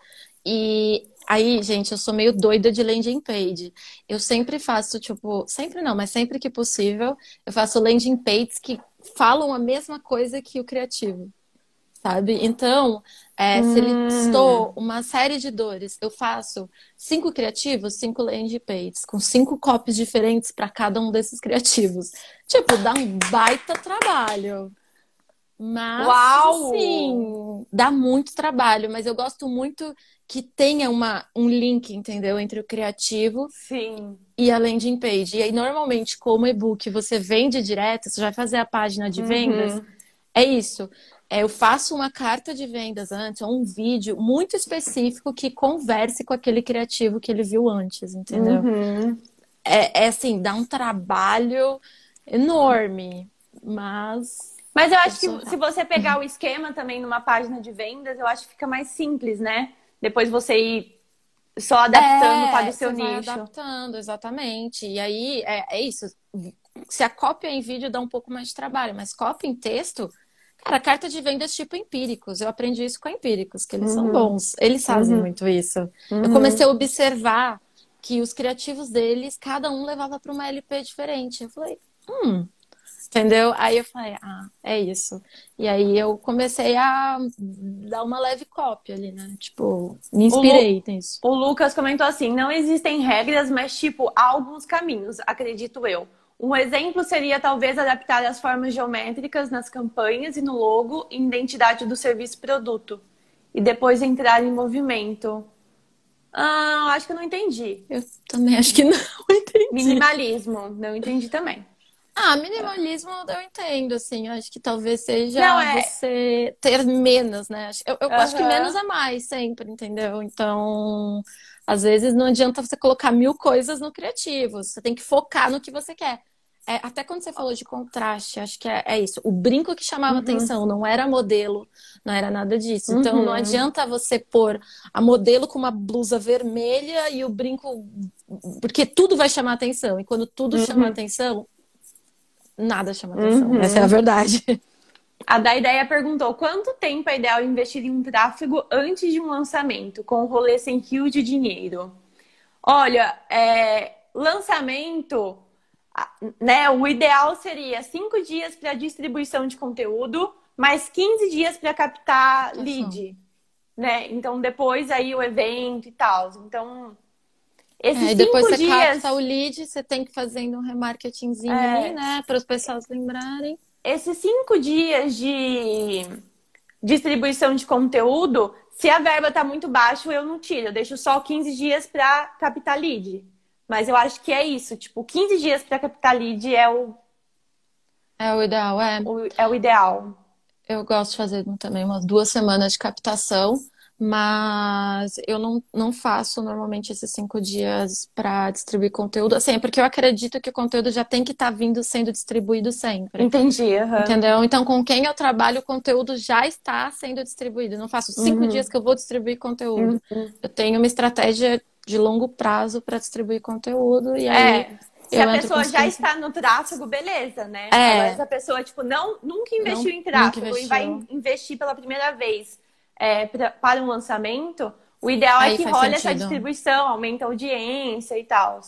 e Aí, gente, eu sou meio doida de landing page. Eu sempre faço, tipo, sempre não, mas sempre que possível, eu faço landing pages que falam a mesma coisa que o criativo, sabe? Então, é, hum. se ele listou uma série de dores, eu faço cinco criativos, cinco landing pages, com cinco copies diferentes para cada um desses criativos. Tipo, dá um baita trabalho. Mas, Uau! sim, dá muito trabalho, mas eu gosto muito que tenha uma, um link, entendeu? Entre o criativo sim. e a landing page. E aí, normalmente, como e-book, você vende direto, você vai fazer a página de vendas. Uhum. É isso. É, eu faço uma carta de vendas antes, ou um vídeo muito específico que converse com aquele criativo que ele viu antes, entendeu? Uhum. É, é assim, dá um trabalho enorme, mas mas eu acho que se você pegar o esquema também numa página de vendas, eu acho que fica mais simples, né? Depois você ir só adaptando é, para o seu você nicho. Vai adaptando, exatamente. E aí é, é isso. Se a cópia em vídeo dá um pouco mais de trabalho, mas cópia em texto, Cara, carta de vendas tipo empíricos. Eu aprendi isso com empíricos, que eles uhum. são bons. Eles fazem uhum. muito isso. Uhum. Eu comecei a observar que os criativos deles, cada um levava para uma LP diferente. Eu falei, hum, Entendeu? Aí eu falei, ah, é isso. E aí eu comecei a dar uma leve cópia ali, né? Tipo, me inspirei o nisso. O Lucas comentou assim: não existem regras, mas, tipo, há alguns caminhos, acredito eu. Um exemplo seria talvez adaptar as formas geométricas nas campanhas e no logo e identidade do serviço produto. E depois entrar em movimento. Ah, acho que eu não entendi. Eu também acho que não entendi. Minimalismo, não entendi também. Ah, minimalismo eu entendo, assim. Acho que talvez seja não, é... você ter menos, né? Eu, eu uhum. acho que menos é mais sempre, entendeu? Então, às vezes não adianta você colocar mil coisas no criativo. Você tem que focar no que você quer. É, até quando você falou de contraste, acho que é, é isso. O brinco que chamava uhum. atenção não era modelo, não era nada disso. Uhum. Então não uhum. adianta você pôr a modelo com uma blusa vermelha e o brinco. Porque tudo vai chamar atenção. E quando tudo uhum. chama atenção, nada chama atenção. Uhum. Essa é a verdade. A da ideia perguntou quanto tempo é ideal investir em um tráfego antes de um lançamento, com o rolê sem rio de dinheiro. Olha, é, lançamento, né? O ideal seria cinco dias para distribuição de conteúdo, mais 15 dias para captar lead, né? Então depois aí o evento e tal. Então esses é, depois você dias... capta o lead, você tem que fazer um remarketingzinho é... ali, né? Para as pessoas lembrarem. Esses cinco dias de distribuição de conteúdo, se a verba tá muito baixa, eu não tiro. Eu deixo só 15 dias para captar lead. Mas eu acho que é isso. Tipo, 15 dias para captar lead é o. É o ideal, é. O, é o ideal. Eu gosto de fazer também umas duas semanas de captação Mas eu não, não faço normalmente esses cinco dias para distribuir conteúdo. Assim, porque eu acredito que o conteúdo já tem que estar tá vindo sendo distribuído sempre. Entendi. Uhum. Entendeu? Então, com quem eu trabalho, o conteúdo já está sendo distribuído. Eu não faço cinco uhum. dias que eu vou distribuir conteúdo. Uhum. Eu tenho uma estratégia de longo prazo para distribuir conteúdo e aí. É. Se a pessoa já está no tráfego, beleza, né? É. Agora, se a pessoa, tipo, não, nunca investiu não, em tráfego e vai investir pela primeira vez é, pra, para um lançamento, o ideal é aí é que role sentido. essa distribuição, aumenta a audiência e tal.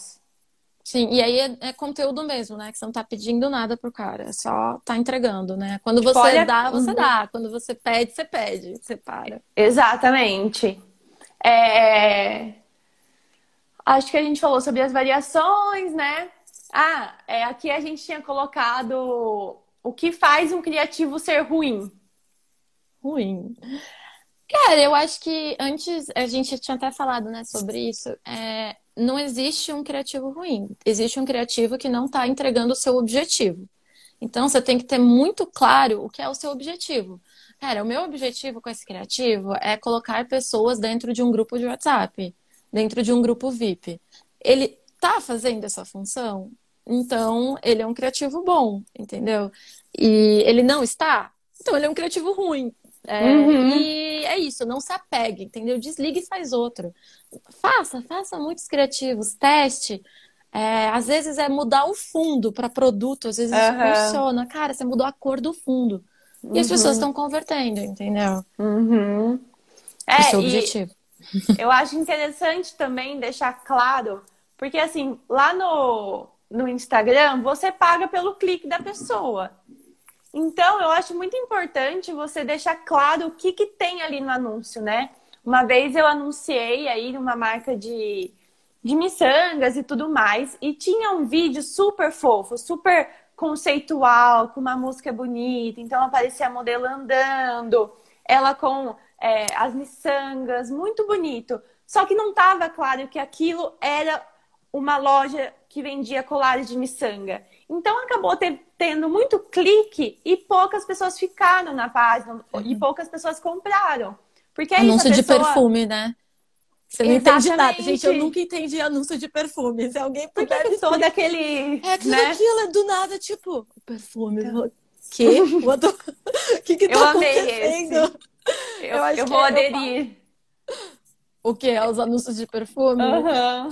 Sim, e aí é, é, conteúdo mesmo, né? Que você não tá pedindo nada pro cara, é só tá entregando, né? Quando você Olha... dá, você uhum. dá. Quando você pede, você pede, você para. Exatamente. É... Acho que a gente falou sobre as variações, né? Ah, é, aqui a gente tinha colocado o que faz um criativo ser ruim. Ruim. Cara, eu acho que antes a gente tinha até falado, né, sobre isso. É, não existe um criativo ruim. Existe um criativo que não está entregando o seu objetivo. Então você tem que ter muito claro o que é o seu objetivo. Cara, o meu objetivo com esse criativo é colocar pessoas dentro de um grupo de WhatsApp dentro de um grupo VIP. Ele tá fazendo essa função? Então, ele é um criativo bom, entendeu? E ele não está? Então, ele é um criativo ruim. É, uhum. E é isso, não se apegue, entendeu? Desligue e faz outro. Faça, faça muitos criativos, teste. É, às vezes é mudar o fundo para produto, às vezes uhum. isso funciona. Cara, você mudou a cor do fundo. E uhum. as pessoas estão convertendo, entendeu? Uhum. É, Esse é o objetivo. Eu acho interessante também deixar claro, porque assim, lá no, no Instagram, você paga pelo clique da pessoa. Então, eu acho muito importante você deixar claro o que, que tem ali no anúncio, né? Uma vez eu anunciei aí uma marca de, de miçangas e tudo mais, e tinha um vídeo super fofo, super conceitual, com uma música bonita. Então, aparecia a modelo andando, ela com é, as miçangas, muito bonito. Só que não estava claro que aquilo era uma loja que vendia colares de miçanga. Então acabou ter, tendo muito clique e poucas pessoas ficaram na página uhum. e poucas pessoas compraram. Porque é Anúncio isso, pessoa... de perfume, né? Você não Exatamente. entende nada. Gente, eu nunca entendi anúncio de perfume. Se alguém puder Porque todo aquele... É aquilo, né? aquilo é do nada, tipo, perfume. Então... Que? O que que tá eu acontecendo? Esse. Eu, eu, eu vou aderir. O que? Aos anúncios de perfume? Uhum.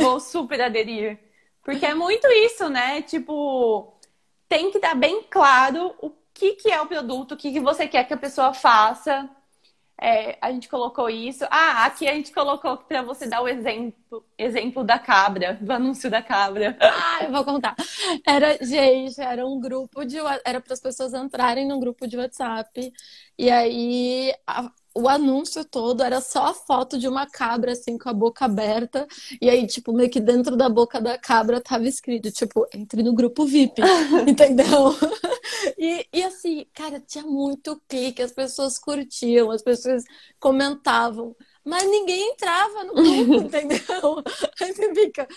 vou super aderir. Porque é muito isso, né? Tipo, tem que dar bem claro o que, que é o produto, o que, que você quer que a pessoa faça. É, a gente colocou isso. Ah, aqui a gente colocou para você dar o exemplo, exemplo da cabra, do anúncio da cabra. Ah, eu vou contar. Era, gente, era um grupo de. Era para as pessoas entrarem num grupo de WhatsApp. E aí a, o anúncio todo era só a foto de uma cabra, assim, com a boca aberta. E aí, tipo, meio que dentro da boca da cabra tava escrito, tipo, entre no grupo VIP, entendeu? E, e assim, cara, tinha muito clique, as pessoas curtiam, as pessoas comentavam mas ninguém entrava no grupo, entendeu? Aí você fica.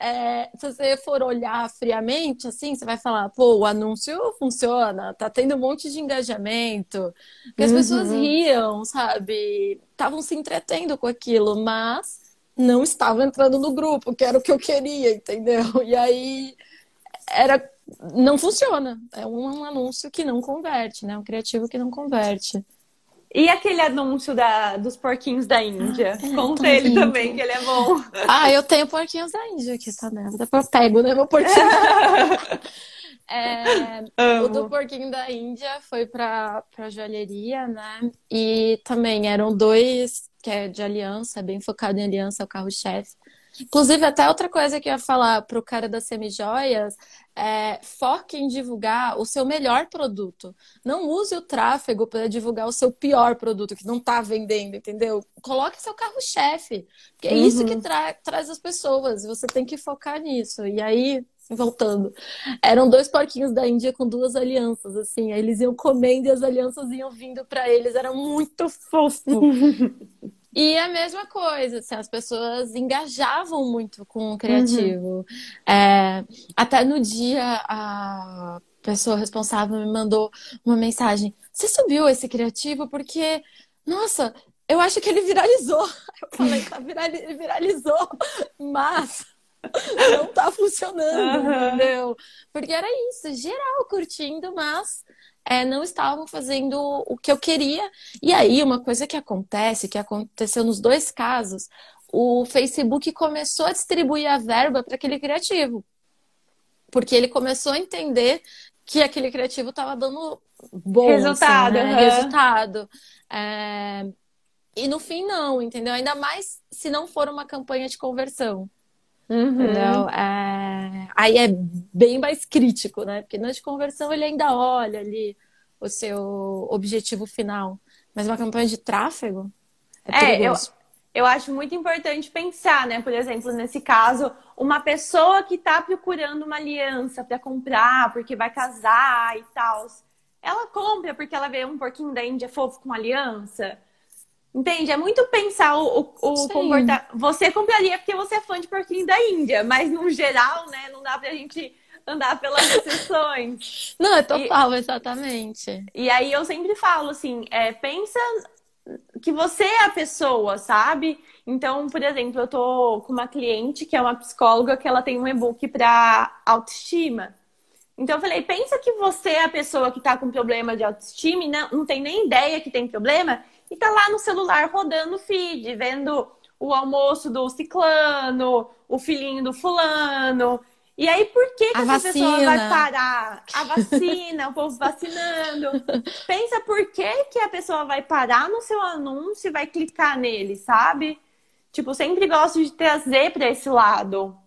É, se você for olhar friamente, assim, você vai falar, pô, o anúncio funciona, tá tendo um monte de engajamento, que as uhum. pessoas riam, sabe? Estavam se entretendo com aquilo, mas não estavam entrando no grupo, que era o que eu queria, entendeu? E aí era. Não funciona. É um anúncio que não converte, né? Um criativo que não converte. E aquele anúncio da, dos porquinhos da Índia? É, Conta ele lindo. também, que ele é bom. Ah, eu tenho porquinhos da Índia aqui, tá né? Depois eu pego, né, meu porquinho. é, o do porquinho da Índia foi pra, pra joalheria, né? E também eram dois, que é de aliança, bem focado em aliança, é o carro-chefe. Inclusive, até outra coisa que eu ia falar pro cara das semijoias é, foque em divulgar o seu melhor produto. Não use o tráfego para divulgar o seu pior produto que não está vendendo, entendeu? Coloque seu carro-chefe, que é uhum. isso que uhum. tra traz as pessoas. Você tem que focar nisso. E aí, voltando, eram dois porquinhos da Índia com duas alianças, assim. Aí eles iam comendo e as alianças iam vindo para eles. Era muito fofo. E a mesma coisa, assim, as pessoas engajavam muito com o criativo. Uhum. É, até no dia a pessoa responsável me mandou uma mensagem: Você subiu esse criativo porque, nossa, Eu acho que ele viralizou. Eu falei, tá virali- viralizou, mas não tá funcionando, Aham. entendeu? Porque era isso, geral curtindo, mas é, não estavam fazendo o que eu queria. E aí, uma coisa que acontece, que aconteceu nos dois casos, o Facebook começou a distribuir a verba para aquele criativo. Porque ele começou a entender que aquele criativo estava dando bom Resultado, assim, né? aham. resultado. É, E no fim, não, entendeu? Ainda mais se não for uma campanha de conversão. Uhum. É, Aí é bem mais crítico, né? Porque na de conversão ele ainda olha ali o seu objetivo final. Mas uma campanha de tráfego é É, eu, eu acho muito importante pensar, né? Por exemplo, nesse caso, uma pessoa que está procurando uma aliança para comprar, porque vai casar e tal, ela compra porque ela vê um porquinho da Índia fofo com aliança. Entende? É muito pensar o, o, o Sim. comportar. Você compraria porque você é fã de porquinho da Índia, mas no geral, né, não dá pra gente andar pelas exceções. Não, é total, exatamente. E aí eu sempre falo assim, é, pensa que você é a pessoa, sabe? Então, por exemplo, eu tô com uma cliente que é uma psicóloga que ela tem um e-book para autoestima. Então eu falei, pensa que você é a pessoa que tá com problema de autoestima e não, não tem nem ideia que tem problema e tá lá no celular rodando o feed, vendo o almoço do ciclano, o filhinho do fulano. E aí, por que, que A essa pessoa vai vacina. parar? A vacina, o povo vacinando. Pensa por que, que a pessoa vai parar no seu anúncio e vai clicar nele, sabe? Tipo, sempre gosto de trazer para esse lado.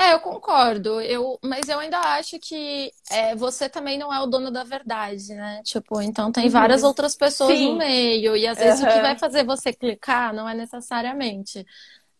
É, eu concordo. Eu, mas eu ainda acho que é, você também não é o dono da verdade, né? Tipo, então tem várias outras pessoas Sim. no meio. E às vezes o que vai fazer você clicar não é necessariamente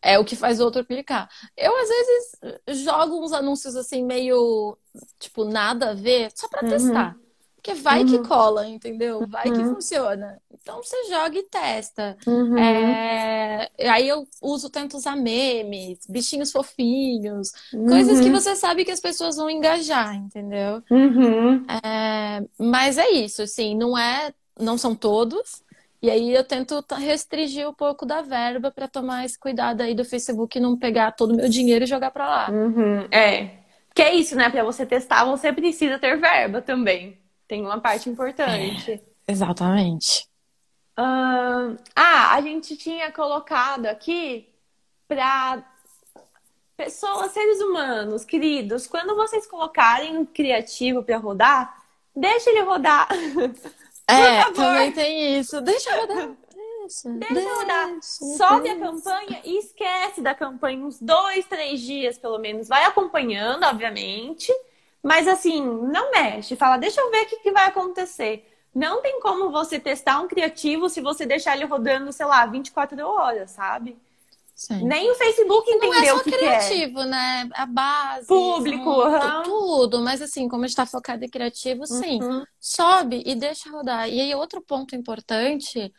é o que faz o outro clicar. Eu, às vezes, jogo uns anúncios assim, meio, tipo, nada a ver, só pra Uhum. testar. Porque vai que Uhum. cola, entendeu? Vai que Uhum. funciona. Então você joga e testa. Uhum. É, Aí eu uso tanto usar memes, bichinhos fofinhos, coisas que você sabe que as pessoas vão engajar, entendeu? Uhum. É, Mas é isso, assim, não é, não são todos. E aí eu tento restringir um pouco da verba para tomar esse cuidado aí do Facebook não pegar todo o meu dinheiro e jogar para lá. Uhum. É. Que é isso, né? Pra você testar, você precisa ter verba também. Tem uma parte importante. Exatamente. Ah, a gente tinha colocado aqui para pessoas, seres humanos, queridos, quando vocês colocarem um criativo para rodar, deixa ele rodar. É, também tem isso. Deixa rodar. Deixa, Deixa rodar. deixa, Sobe a deixa. campanha e esquece da campanha uns dois, três dias, pelo menos. Vai acompanhando, obviamente. Mas assim, não mexe. Fala, deixa eu ver o que, que vai acontecer. Não tem como você testar um criativo se você deixar ele rodando, sei lá, 24 horas, sabe? Sim. Nem o Facebook Não é entendeu só o que, que é. criativo, né? A base, Público, são- aham. tudo. Mas assim, como a gente tá focado em criativo, sim. Uhum. Sobe e deixa rodar. E aí, outro ponto importante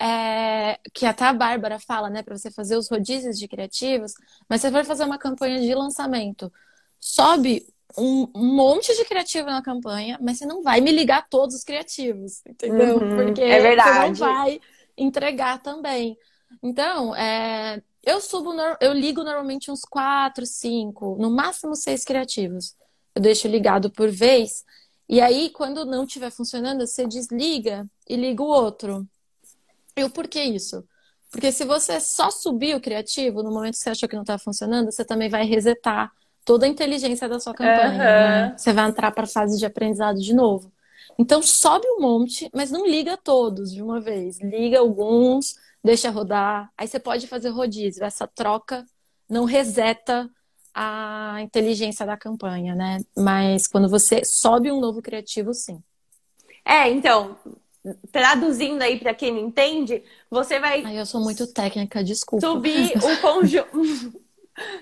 é que até a Bárbara fala, né, para você fazer os rodízios de criativos, mas você vai fazer uma campanha de lançamento. Sobe um, monte de criativo na campanha, mas você não vai me ligar todos os criativos, entendeu? Uhum, Porque é verdade. você não vai entregar também. Então, é, eu subo, eu ligo normalmente uns quatro, cinco, no máximo seis criativos. Eu deixo ligado por vez. E aí, quando não estiver funcionando, você desliga e liga o outro. E o porquê isso? Porque se você só subir o criativo no momento que você achou que não estava funcionando, você também vai resetar toda a inteligência da sua campanha. né? Aham. Você vai entrar para a fase de aprendizado de novo. Então, sobe um monte, mas não liga todos de uma vez. Liga alguns, deixa rodar. Aí você pode fazer rodízio. Essa troca não reseta a inteligência da campanha, né? Mas quando você sobe um novo criativo, sim. É, então, traduzindo aí para quem não entende, você vai Ai, eu sou muito técnica, desculpa. subir o conjunto.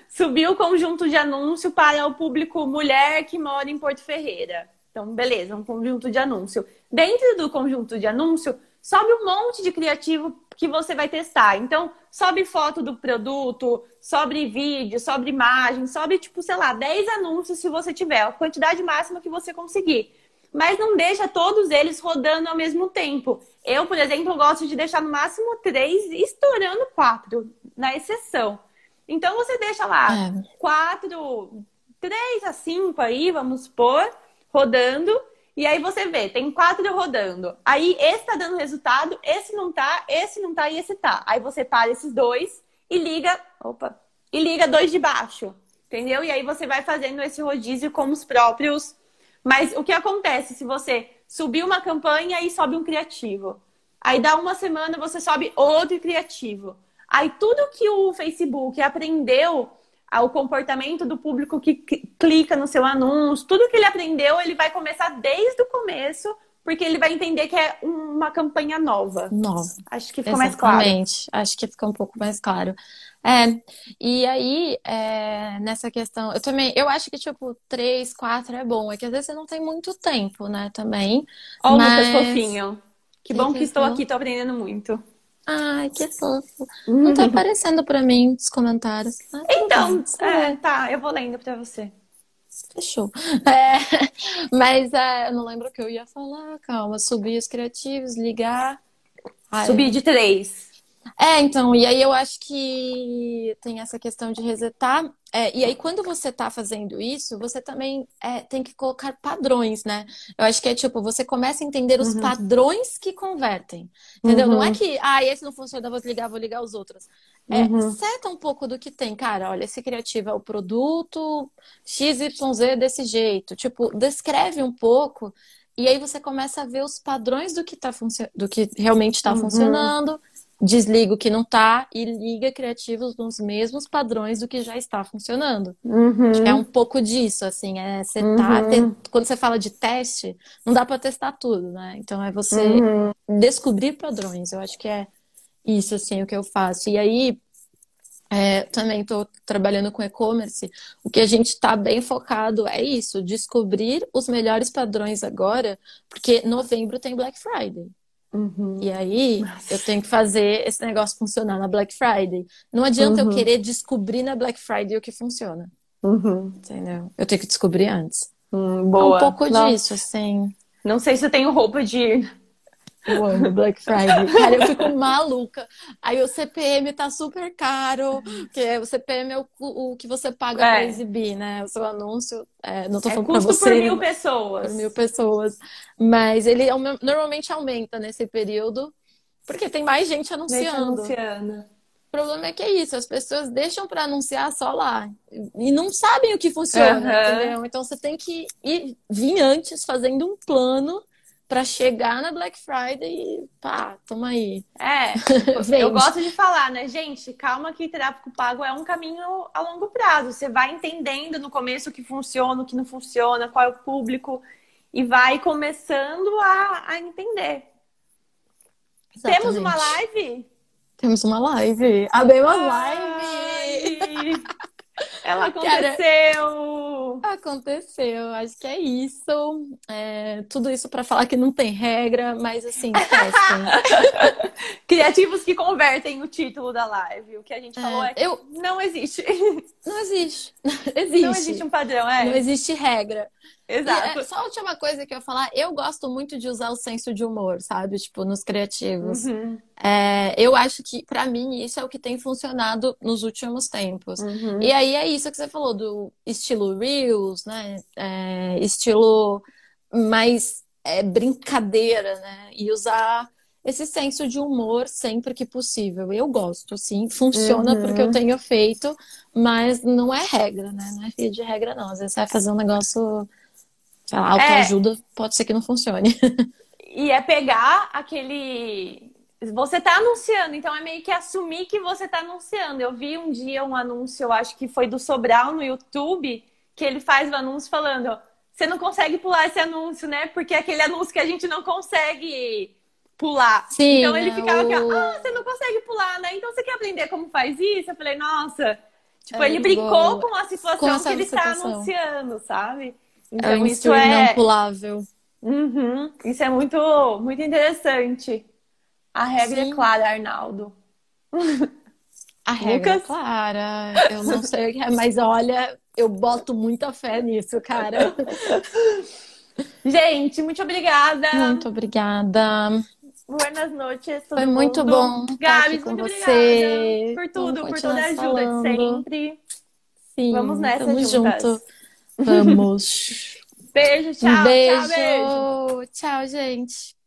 Subir o conjunto de anúncio para o público mulher que mora em Porto Ferreira. Então, beleza, um conjunto de anúncio. Dentro do conjunto de anúncio, sobe um monte de criativo que você vai testar. Então, sobe foto do produto, sobe vídeo, sobe imagem, sobe, tipo, sei lá, 10 anúncios se você tiver, a quantidade máxima que você conseguir. Mas não deixa todos eles rodando ao mesmo tempo. Eu, por exemplo, gosto de deixar no máximo três, estourando quatro, na exceção. Então você deixa lá é. quatro, três a cinco aí, vamos supor, rodando. E aí você vê, tem quatro rodando. Aí esse tá dando resultado, esse não tá, esse não tá e esse tá. Aí você para esses dois e liga, opa, e liga dois de baixo. Entendeu? E aí você vai fazendo esse rodízio com os próprios. Mas o que acontece se você subir uma campanha e sobe um criativo? Aí dá uma semana você sobe outro criativo. Aí tudo que o Facebook aprendeu o comportamento do público que clica no seu anúncio, tudo que ele aprendeu, ele vai começar desde o começo, porque ele vai entender que é uma campanha nova. Nova. Acho que ficou mais claro. Exatamente. Acho que fica um pouco mais claro. É, e aí, é, nessa questão, eu também, eu acho que, tipo, três, quatro é bom. É que às vezes você não tem muito tempo, né, também. Ó, mas... Lucas fofinho. Que, bom que, que estou aqui, tô aprendendo muito. Ai, que fofo. Não tá aparecendo pra mim os comentários. Ah, então, é, tá, eu vou lendo pra você. Fechou. É, mas é, eu não lembro o que eu ia falar. Calma, subir os criativos, ligar. Ai, subir de três. É, então, e aí eu acho que tem essa questão de resetar. É, e aí, quando você tá fazendo isso, você também é, tem que colocar padrões, né? Eu acho que é tipo, você começa a entender os uhum. padrões que convertem. Entendeu? Uhum. Não é uhum. que, ah, esse não funciona, vou desligar, vou ligar os outros. É, uhum. seta um pouco do que tem. Cara, olha, esse criativo é o produto XYZ desse jeito. Tipo, descreve um pouco. E aí você começa a ver os padrões do que, tá do que realmente está uhum. funcionando desliga o que não está e liga criativos nos mesmos padrões do que já está funcionando. Uhum. É um pouco disso, assim, é você tá, uhum. quando você fala de teste, não dá para testar tudo, né? Então é você uhum. descobrir padrões. Eu acho que é isso, assim, o que eu faço. E aí, é, também estou trabalhando com e-commerce. O que a gente está bem focado é isso: descobrir os melhores padrões agora, porque novembro tem Black Friday. Uhum. E aí Nossa. eu tenho que fazer esse negócio funcionar na Black Friday. Não adianta uhum. eu querer descobrir na Black Friday o que funciona. Uhum. Entendeu? Eu tenho que descobrir antes. Hum, boa. um pouco Nossa. disso, assim. Não sei se eu tenho roupa de eu amo Black Friday. Cara, eu fico maluca. Aí o CPM tá super caro, porque o CPM é o, o que você paga é. pra exibir, né? O seu anúncio. É, não tô é falando custo pra você. por mil pessoas. Por mil pessoas. Mas ele normalmente aumenta nesse período, porque tem mais gente anunciando. Gente anunciando. O problema é que é isso, as pessoas deixam para anunciar só lá e não sabem o que funciona, uhum. entendeu? Então você tem que ir, vir antes fazendo um plano para chegar na Black Friday e pá, toma aí. É, eu gosto de falar, né, gente? Calma que tráfico pago é um caminho a longo prazo. Você vai entendendo no começo o que funciona, o que não funciona, qual é o público e vai começando a, a entender. Exatamente. Temos uma live? Temos uma live. Abemos live! Ela aconteceu! Cara, aconteceu, acho que é isso. É, tudo isso para falar que não tem regra, mas assim, testem. Criativos que convertem o título da live. O que a gente falou é, é que eu... não existe. Não existe. existe. Não existe um padrão, é? Não existe regra. Exato. E, é, só a última coisa que eu ia falar, eu gosto muito de usar o senso de humor, sabe? Tipo, nos criativos. Uhum. É, eu acho que, para mim, isso é o que tem funcionado nos últimos tempos. Uhum. E aí é isso que você falou, do estilo Reels, né? É, estilo mais é, brincadeira, né? E usar esse senso de humor sempre que possível. Eu gosto, sim, funciona uhum. porque eu tenho feito, mas não é regra, né? Não é filho de regra, não. Às vezes você vai fazer um negócio sei lá, autoajuda, é. pode ser que não funcione. E é pegar aquele. Você tá anunciando, então é meio que assumir que você tá anunciando. Eu vi um dia um anúncio, eu acho que foi do Sobral no YouTube, que ele faz o anúncio falando: você não consegue pular esse anúncio, né? Porque é aquele anúncio que a gente não consegue pular. Sim, então ele ficava aqui, ah, você não consegue pular, né? Então você quer aprender como faz isso? Eu falei, nossa. Tipo, é ele brincou com a situação com que ele está anunciando, sabe? Então, é um isso é pulável. Uhum. Isso é muito, muito interessante. A regra é Sim. é clara, Arnaldo. A regra Lucas? é clara. Eu não sei o que é, mas olha, eu boto muita fé nisso, cara. Gente, muito obrigada. Muito obrigada. Buenas noches, todo Foi mundo. muito bom Gabi, com muito você. obrigada por tudo, Vamos por toda a ajuda de falando. sempre. Sim, Vamos nessa juntas. junto. Vamos. Beijo, tchau, um beijo. tchau, beijo. Tchau, gente.